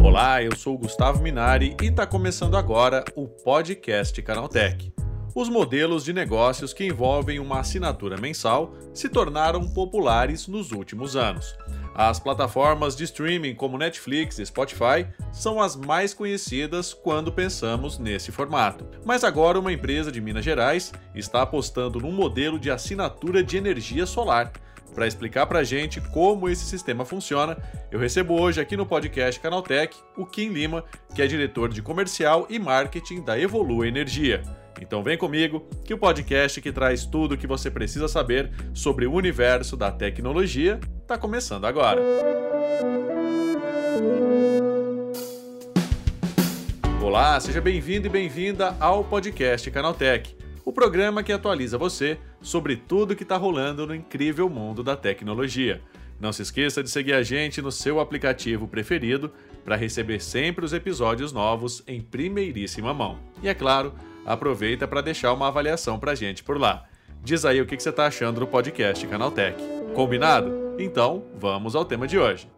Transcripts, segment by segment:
Olá, eu sou Gustavo Minari e está começando agora o podcast Canaltech. Os modelos de negócios que envolvem uma assinatura mensal se tornaram populares nos últimos anos. As plataformas de streaming como Netflix e Spotify são as mais conhecidas quando pensamos nesse formato. Mas agora uma empresa de Minas Gerais está apostando num modelo de assinatura de energia solar. Para explicar para a gente como esse sistema funciona, eu recebo hoje aqui no podcast Canaltech o Kim Lima, que é diretor de comercial e marketing da Evolua Energia. Então vem comigo que o podcast que traz tudo o que você precisa saber sobre o universo da tecnologia está começando agora. Olá, seja bem-vindo e bem-vinda ao podcast Canaltech, o programa que atualiza você sobre tudo que está rolando no incrível mundo da tecnologia. Não se esqueça de seguir a gente no seu aplicativo preferido para receber sempre os episódios novos em primeiríssima mão. E é claro, aproveita para deixar uma avaliação para a gente por lá. Diz aí o que você está achando do podcast Canaltech. Combinado? Então, vamos ao tema de hoje.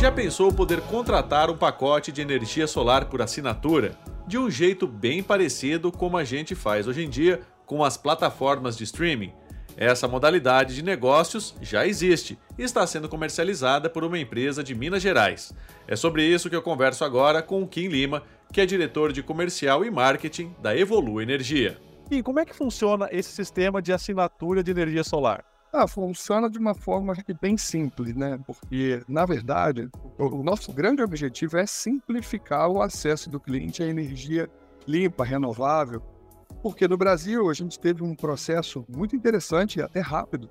Já pensou poder contratar um pacote de energia solar por assinatura? De um jeito bem parecido como a gente faz hoje em dia com as plataformas de streaming? Essa modalidade de negócios já existe e está sendo comercializada por uma empresa de Minas Gerais. É sobre isso que eu converso agora com o Kim Lima, que é diretor de comercial e marketing da Evolu Energia. E como é que funciona esse sistema de assinatura de energia solar? Ah, funciona de uma forma bem simples, né? Porque, na verdade, o nosso grande objetivo é simplificar o acesso do cliente à energia limpa, renovável, porque no Brasil a gente teve um processo muito interessante e até rápido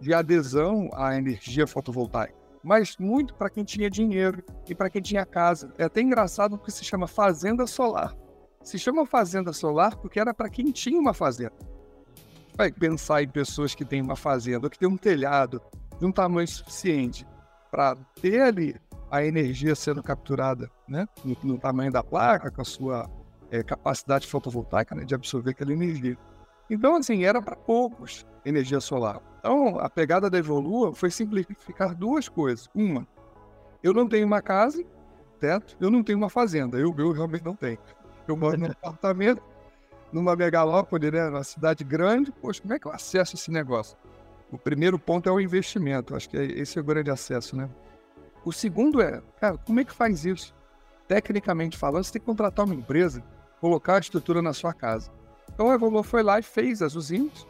de adesão à energia fotovoltaica, mas muito para quem tinha dinheiro e para quem tinha casa. É até engraçado porque se chama fazenda solar. Se chama fazenda solar porque era para quem tinha uma fazenda. Vai pensar em pessoas que têm uma fazenda, que têm um telhado de um tamanho suficiente para ter ali a energia sendo capturada né, no, no tamanho da placa, com a sua é, capacidade fotovoltaica né, de absorver aquela energia. Então, assim, era para poucos energia solar. Então, a pegada da Evolua foi simplificar duas coisas. Uma, eu não tenho uma casa, teto, eu não tenho uma fazenda. Eu, eu realmente não tenho. Eu moro num apartamento, numa megalópole, né, numa cidade grande. Poxa, como é que eu acesso esse negócio? O primeiro ponto é o investimento. Acho que é, esse é o grande acesso, né? O segundo é, cara, como é que faz isso? Tecnicamente falando, você tem que contratar uma empresa colocar a estrutura na sua casa. Então a Evolua foi lá e fez as usinas.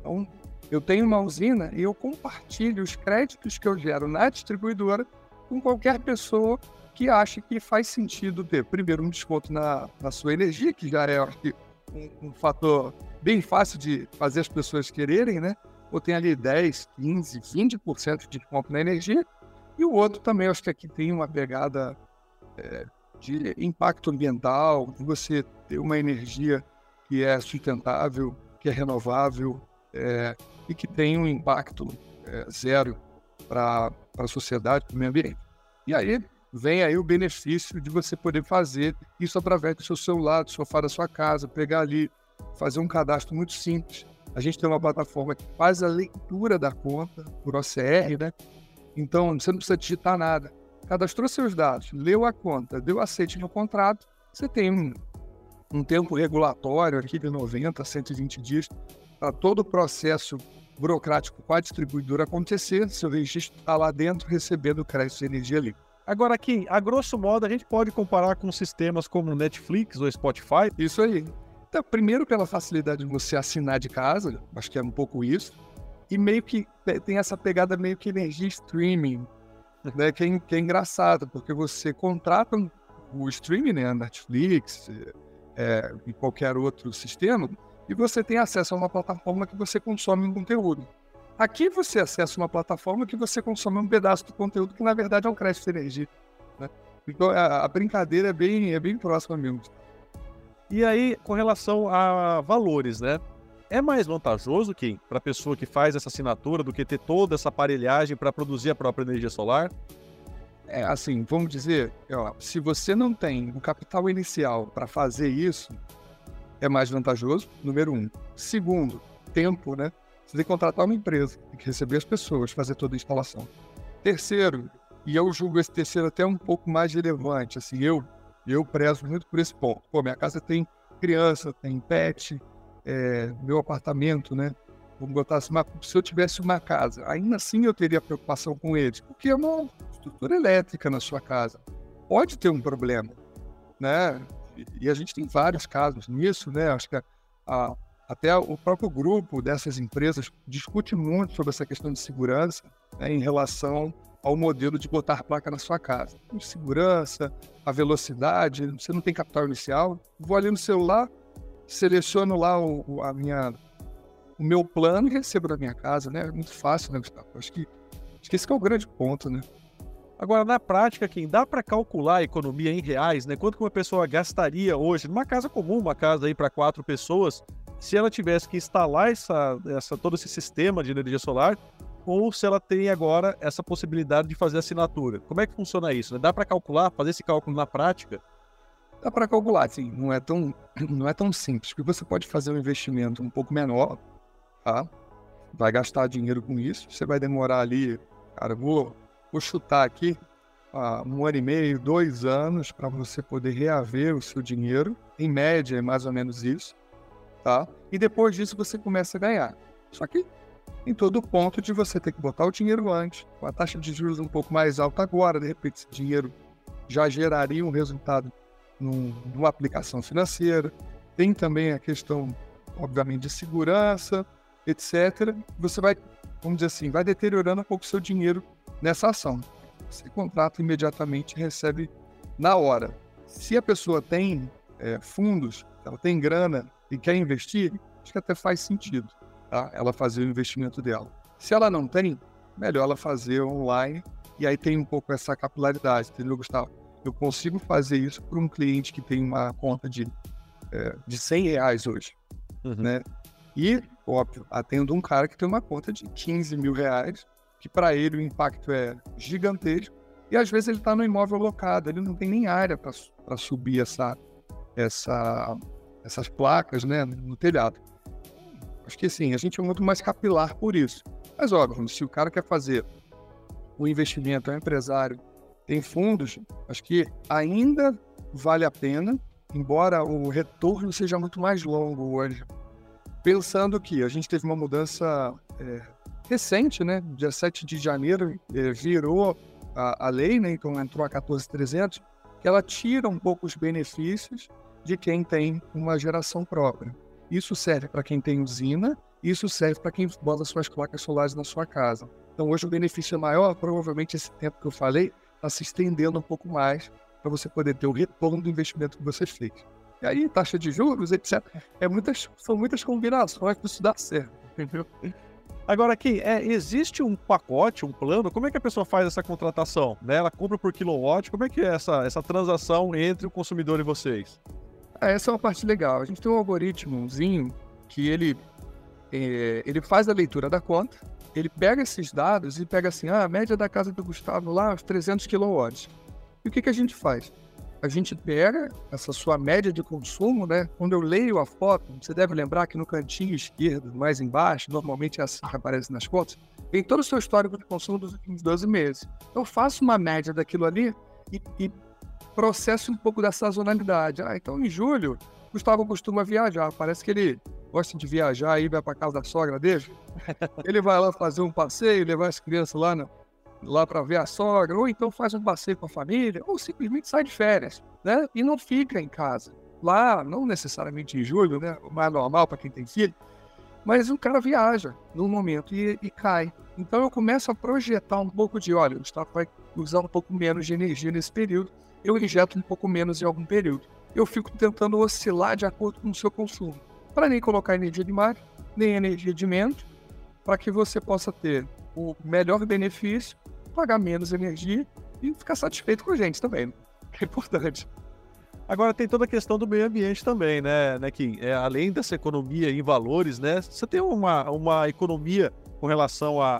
Então eu tenho uma usina e eu compartilho os créditos que eu gero na distribuidora com qualquer pessoa que ache que faz sentido ter, primeiro, um desconto na, na sua energia, que já é que, um, um, fator bem fácil de fazer as pessoas quererem, né? Ou tem ali 10, 15, 20% de desconto na energia. E o outro também, acho que aqui tem uma pegada é, de impacto ambiental, de você ter uma energia que é sustentável, que é renovável é, e que tem um impacto é, zero para a sociedade, para o meio ambiente. E aí vem aí o benefício de você poder fazer isso através do seu celular, do sofá da sua casa, pegar ali, fazer um cadastro muito simples. A gente tem uma plataforma que faz a leitura da conta por OCR, né? Então você não precisa digitar nada cadastrou seus dados, leu a conta, deu aceite no contrato, você tem um, um tempo regulatório aqui de 90 a 120 dias para todo o processo burocrático com a distribuidora acontecer, seu registro está lá dentro recebendo o crédito de energia livre. Agora aqui, a grosso modo, a gente pode comparar com sistemas como Netflix ou Spotify? Isso aí. Então, primeiro pela facilidade de você assinar de casa, acho que é um pouco isso, e meio que tem essa pegada meio que energia streaming, né, que, é, que é engraçado, porque você contrata o streaming, né, Netflix é, e qualquer outro sistema, e você tem acesso a uma plataforma que você consome um conteúdo. Aqui você acessa uma plataforma que você consome um pedaço do conteúdo que na verdade é um crédito de energia. Né? Então a, a, brincadeira é bem, é bem próxima mesmo. E aí, com relação a valores, né? É mais vantajoso, Kim, para a pessoa que faz essa assinatura do que ter toda essa aparelhagem para produzir a própria energia solar? É assim, vamos dizer, ó, se você não tem o capital inicial para fazer isso, é mais vantajoso, número um. Segundo, tempo, né? Você tem que contratar uma empresa, tem que receber as pessoas, fazer toda a instalação. Terceiro, e eu julgo esse terceiro até um pouco mais relevante, assim, eu, eu prezo muito por esse ponto. Pô, minha casa tem criança, tem pet, é, meu apartamento, né? Vamos botar assim, se eu tivesse uma casa, ainda assim eu teria preocupação com eles, porque é uma estrutura elétrica na sua casa. Pode ter um problema, né? E a gente tem vários casos nisso, né? Acho que a, a, até o próprio grupo dessas empresas discute muito sobre essa questão de segurança né, em relação ao modelo de botar placa na sua casa. Segurança, a velocidade, você não tem capital inicial, vou ali no celular, seleciono lá o, a minha, o meu plano e recebo da minha casa, né? É muito fácil, né, Gustavo? Acho que, acho que esse que é o grande ponto, né? Agora, na prática, quem dá para calcular a economia em reais, né? Quanto que uma pessoa gastaria hoje numa casa comum, uma casa aí para quatro pessoas, se ela tivesse que instalar essa, essa, todo esse sistema de energia solar ou se ela tem agora essa possibilidade de fazer assinatura. Como é que funciona isso? Né? Dá para calcular, fazer esse cálculo na prática? Dá para calcular, sim. Não é tão, não é tão simples, porque você pode fazer um investimento um pouco menor, tá? Vai gastar dinheiro com isso. Você vai demorar ali, cara, vou, vou chutar aqui, uh, um ano e meio, dois anos para você poder reaver o seu dinheiro. Em média, é mais ou menos isso, tá? E depois disso você começa a ganhar. Só que em todo ponto de você ter que botar o dinheiro antes, com a taxa de juros um pouco mais alta agora, de repente esse dinheiro já geraria um resultado num, numa aplicação financeira. Tem também a questão, obviamente, de segurança, etc. Você vai, vamos dizer assim, vai deteriorando um pouco o seu dinheiro nessa ação. Você contrata imediatamente e recebe na hora. Se a pessoa tem é, fundos, ela tem grana e quer investir, acho que até faz sentido tá? ela fazer o investimento dela. Se ela não tem, melhor ela fazer online e aí tem um pouco essa capilaridade, entendeu, Gustavo? Eu consigo fazer isso para um cliente que tem uma conta de, é, de 100 reais hoje, uhum. né? E, óbvio, atendo um cara que tem uma conta de 15 mil reais, que para ele o impacto é gigantesco, e às vezes ele está no imóvel locado, ele não tem nem área para subir essa, essa, essas placas né, no telhado. Acho que sim, a gente é muito mais capilar por isso. Mas óbvio, se o cara quer fazer o investimento, é um empresário, tem fundos, acho que ainda vale a pena, embora o retorno seja muito mais longo hoje. Pensando que a gente teve uma mudança é, recente, né? Dia 7 de janeiro é, virou a, a, lei, né? Então entrou a 14300, que ela tira um pouco os benefícios de quem tem uma geração própria. Isso serve para quem tem usina, isso serve para quem bota suas placas solares na sua casa. Então hoje o benefício é maior, provavelmente esse tempo que eu falei está se estendendo um pouco mais para você poder ter o retorno do investimento que você fez. E aí, taxa de juros, etc. É muitas, são muitas combinações para isso dar certo, entendeu? Agora aqui, é, existe um pacote, um plano? Como é que a pessoa faz essa contratação? Né? Ela compra por kilowatt? Como é que é essa, essa transação entre o consumidor e vocês? Ah, essa é uma parte legal. A gente tem um algoritmozinho que ele, é, ele faz a leitura da conta, ele pega esses dados e pega assim, ah, a média da casa do Gustavo lá, uns 300 kW. E o que, que a gente faz? A gente pega essa sua média de consumo, né? Quando eu leio a foto, você deve lembrar que no cantinho esquerdo, mais embaixo, normalmente é assim que aparece nas contas, tem todo o seu histórico de consumo dos últimos 12 meses. Eu faço uma média daquilo ali e, e processo um pouco da sazonalidade. Ah, então em julho, Gustavo costuma viajar. Parece que ele gosta de viajar e vai para casa da sogra dele. ele vai lá fazer um passeio, levar as crianças lá, no, lá para ver a sogra, ou então faz um passeio com a família, ou simplesmente sai de férias, né? E não fica em casa. Lá, não necessariamente em julho, né? O mais normal para quem tem filho, mas o cara viaja num momento e, e, cai. Então eu começo a projetar um pouco de, olha, o Gustavo vai usar um pouco menos de energia nesse período eu injeto um pouco menos em algum período. Eu fico tentando oscilar de acordo com o seu consumo, para nem colocar energia demais, nem energia de menos, para que você possa ter o melhor benefício, pagar menos energia e ficar satisfeito com a gente também. Né? É importante. Agora tem toda a questão do meio ambiente também, né, né Kim? É, além dessa economia em valores, né? Você tem uma, uma economia com relação a,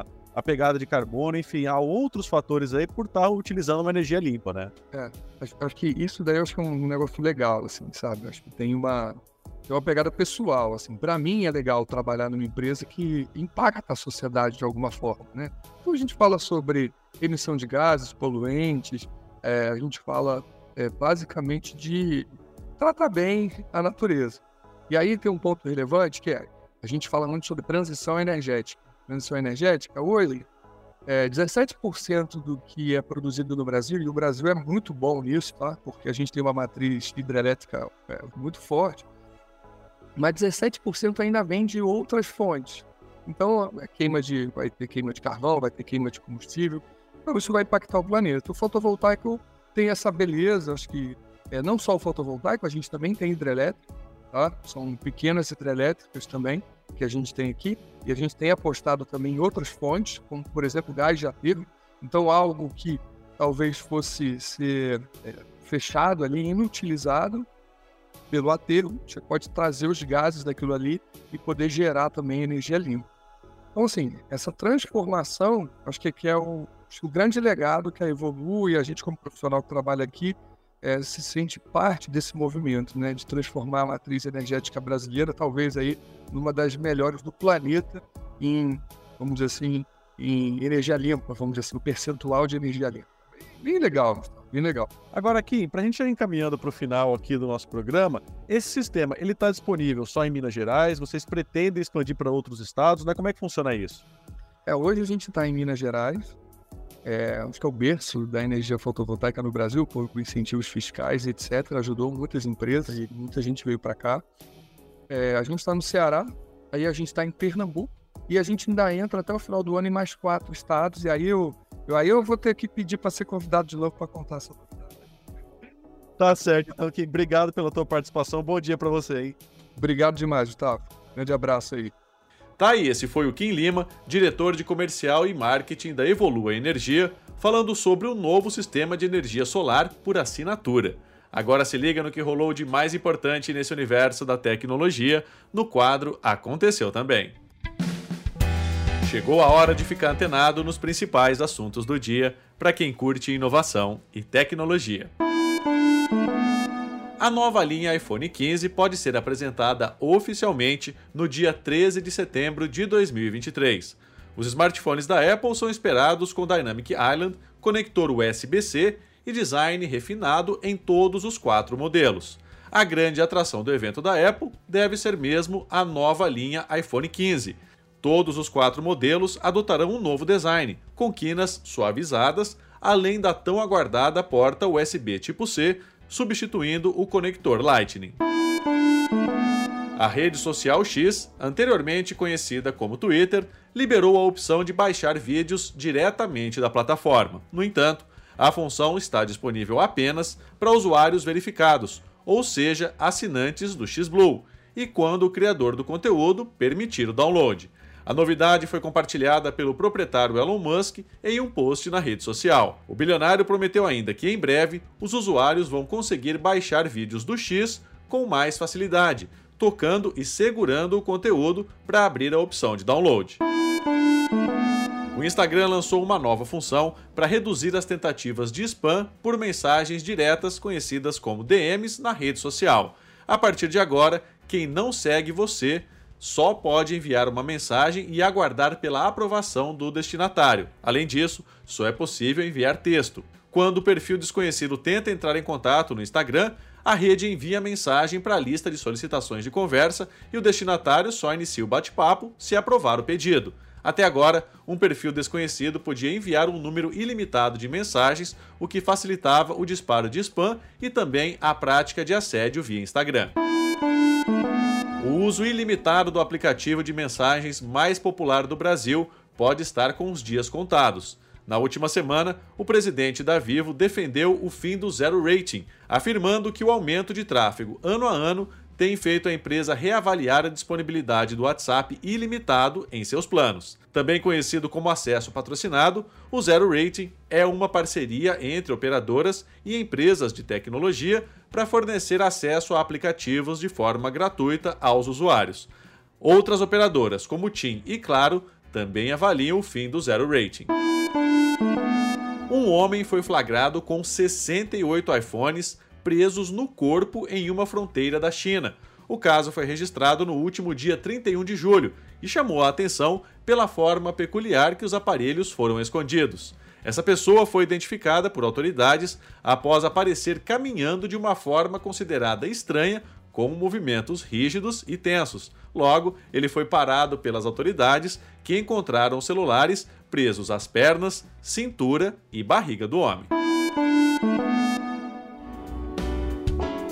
a a pegada de carbono, enfim, há outros fatores aí por estar utilizando uma energia limpa, né? É, acho, acho, que isso daí acho que é um negócio legal, assim, sabe? Acho que tem uma, tem uma pegada pessoal. Assim, para mim é legal trabalhar numa empresa que impacta a sociedade de alguma forma, né? Então a gente fala sobre emissão de gases poluentes, é, a gente fala é, basicamente de tratar bem a natureza. E aí tem um ponto relevante que é a gente fala muito sobre transição energética. Transição energética, hoje, é, 17% do que é produzido no Brasil, e o Brasil é muito bom nisso, tá? porque a gente tem uma matriz hidrelétrica é, muito forte, mas 17% ainda vem de outras fontes. Então, é queima de, vai ter queima de carvão, vai ter queima de combustível, então isso vai impactar o planeta. O fotovoltaico tem essa beleza, acho que é, não só o fotovoltaico, a gente também tem hidrelétrico, tá? são pequenas hidrelétricas também, que a gente tem aqui, e a gente tem apostado também em outras fontes, como por exemplo gás de aterro, então algo que talvez fosse ser é, fechado ali, inutilizado, pelo aterro, você pode trazer os gases daquilo ali e poder gerar também energia limpa. Então, assim, essa transformação, acho que aqui é o, o grande legado que a Evolui, a gente como profissional que trabalha aqui, é, se sente parte desse movimento, né, de transformar a matriz energética brasileira, talvez aí numa das melhores do planeta em, vamos dizer assim, em energia limpa, vamos dizer assim, o percentual de energia limpa. Bem legal, bem legal. Agora, aqui, para a gente ir encaminhando para o final aqui do nosso programa, esse sistema ele está disponível só em Minas Gerais? Vocês pretendem expandir para outros estados? Né? Como é que funciona isso? É, hoje a gente está em Minas Gerais, é, acho que é o berço da energia fotovoltaica no Brasil, por, incentivos fiscais, etc. Ajudou muitas empresas e muita gente veio para cá. É, a gente está no Ceará, aí a gente está em Pernambuco e a gente ainda entra até o final do ano em mais quatro estados. E aí eu eu, aí eu vou ter que pedir para ser convidado de novo para contar essa novidade. Tá certo. Então, Kim, obrigado pela tua participação. Bom dia para você aí. Obrigado demais, Gustavo. Grande abraço aí. Tá aí, esse foi o Kim Lima, diretor de comercial e marketing da Evolua Energia, falando sobre o novo sistema de energia solar por assinatura. Agora se liga no que rolou de mais importante nesse universo da tecnologia no quadro Aconteceu Também. Chegou a hora de ficar antenado nos principais assuntos do dia para quem curte inovação e tecnologia. A nova linha iPhone 15 pode ser apresentada oficialmente no dia 13 de setembro de 2023. Os smartphones da Apple são esperados com Dynamic Island, conector USB-C e design refinado em todos os quatro modelos. A grande atração do evento da Apple deve ser mesmo a nova linha iPhone 15, Todos os quatro modelos adotarão um novo design, com quinas suavizadas, além da tão aguardada porta USB tipo C, substituindo o conector Lightning. A rede social X, anteriormente conhecida como Twitter, liberou a opção de baixar vídeos diretamente da plataforma. No entanto, a função está disponível apenas para usuários verificados, ou seja, assinantes do XBlue, e quando o criador do conteúdo permitir o download. A novidade foi compartilhada pelo proprietário Elon Musk em um post na rede social. O bilionário prometeu ainda que em breve os usuários vão conseguir baixar vídeos do X com mais facilidade, tocando e segurando o conteúdo para abrir a opção de download. O Instagram lançou uma nova função para reduzir as tentativas de spam por mensagens diretas conhecidas como DMs na rede social. A partir de agora, quem não segue você só pode enviar uma mensagem e aguardar pela aprovação do destinatário. Além disso, só é possível enviar texto. Quando o perfil desconhecido tenta entrar em contato no Instagram, a rede envia mensagem para a lista de solicitações de conversa e o destinatário só inicia o bate-papo se aprovar o pedido. Até agora, um perfil desconhecido podia enviar um número ilimitado de mensagens, o que facilitava o disparo de spam e também a prática de assédio via Instagram. O uso ilimitado do aplicativo de mensagens mais popular do Brasil pode estar com os dias contados. Na última semana, o presidente da Vivo defendeu o fim do zero rating, afirmando que o aumento de tráfego ano a ano tem feito a empresa reavaliar a disponibilidade do WhatsApp ilimitado em seus planos. Também conhecido como acesso patrocinado, o Zero Rating é uma parceria entre operadoras e empresas de tecnologia para fornecer acesso a aplicativos de forma gratuita aos usuários. Outras operadoras, como TIM e Claro, também avaliam o fim do Zero Rating. Um homem foi flagrado com 68 iPhones presos no corpo em uma fronteira da China. O caso foi registrado no último dia 31 de julho e chamou a atenção pela forma peculiar que os aparelhos foram escondidos. Essa pessoa foi identificada por autoridades após aparecer caminhando de uma forma considerada estranha, com movimentos rígidos e tensos. Logo, ele foi parado pelas autoridades, que encontraram celulares presos às pernas, cintura e barriga do homem.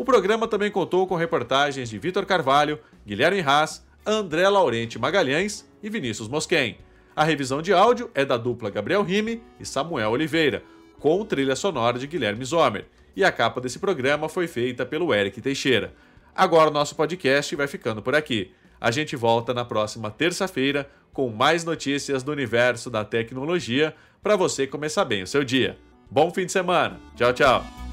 O programa também contou com reportagens de Vitor Carvalho, Guilherme Haas, André Laurente Magalhães e Vinícius Mosquen. A revisão de áudio é da dupla Gabriel Rime e Samuel Oliveira, com trilha sonora de Guilherme Zomer. E a capa desse programa foi feita pelo Eric Teixeira. Agora o nosso podcast vai ficando por aqui. A gente volta na próxima terça-feira com mais notícias do universo da tecnologia para você começar bem o seu dia. Bom fim de semana. Tchau, tchau.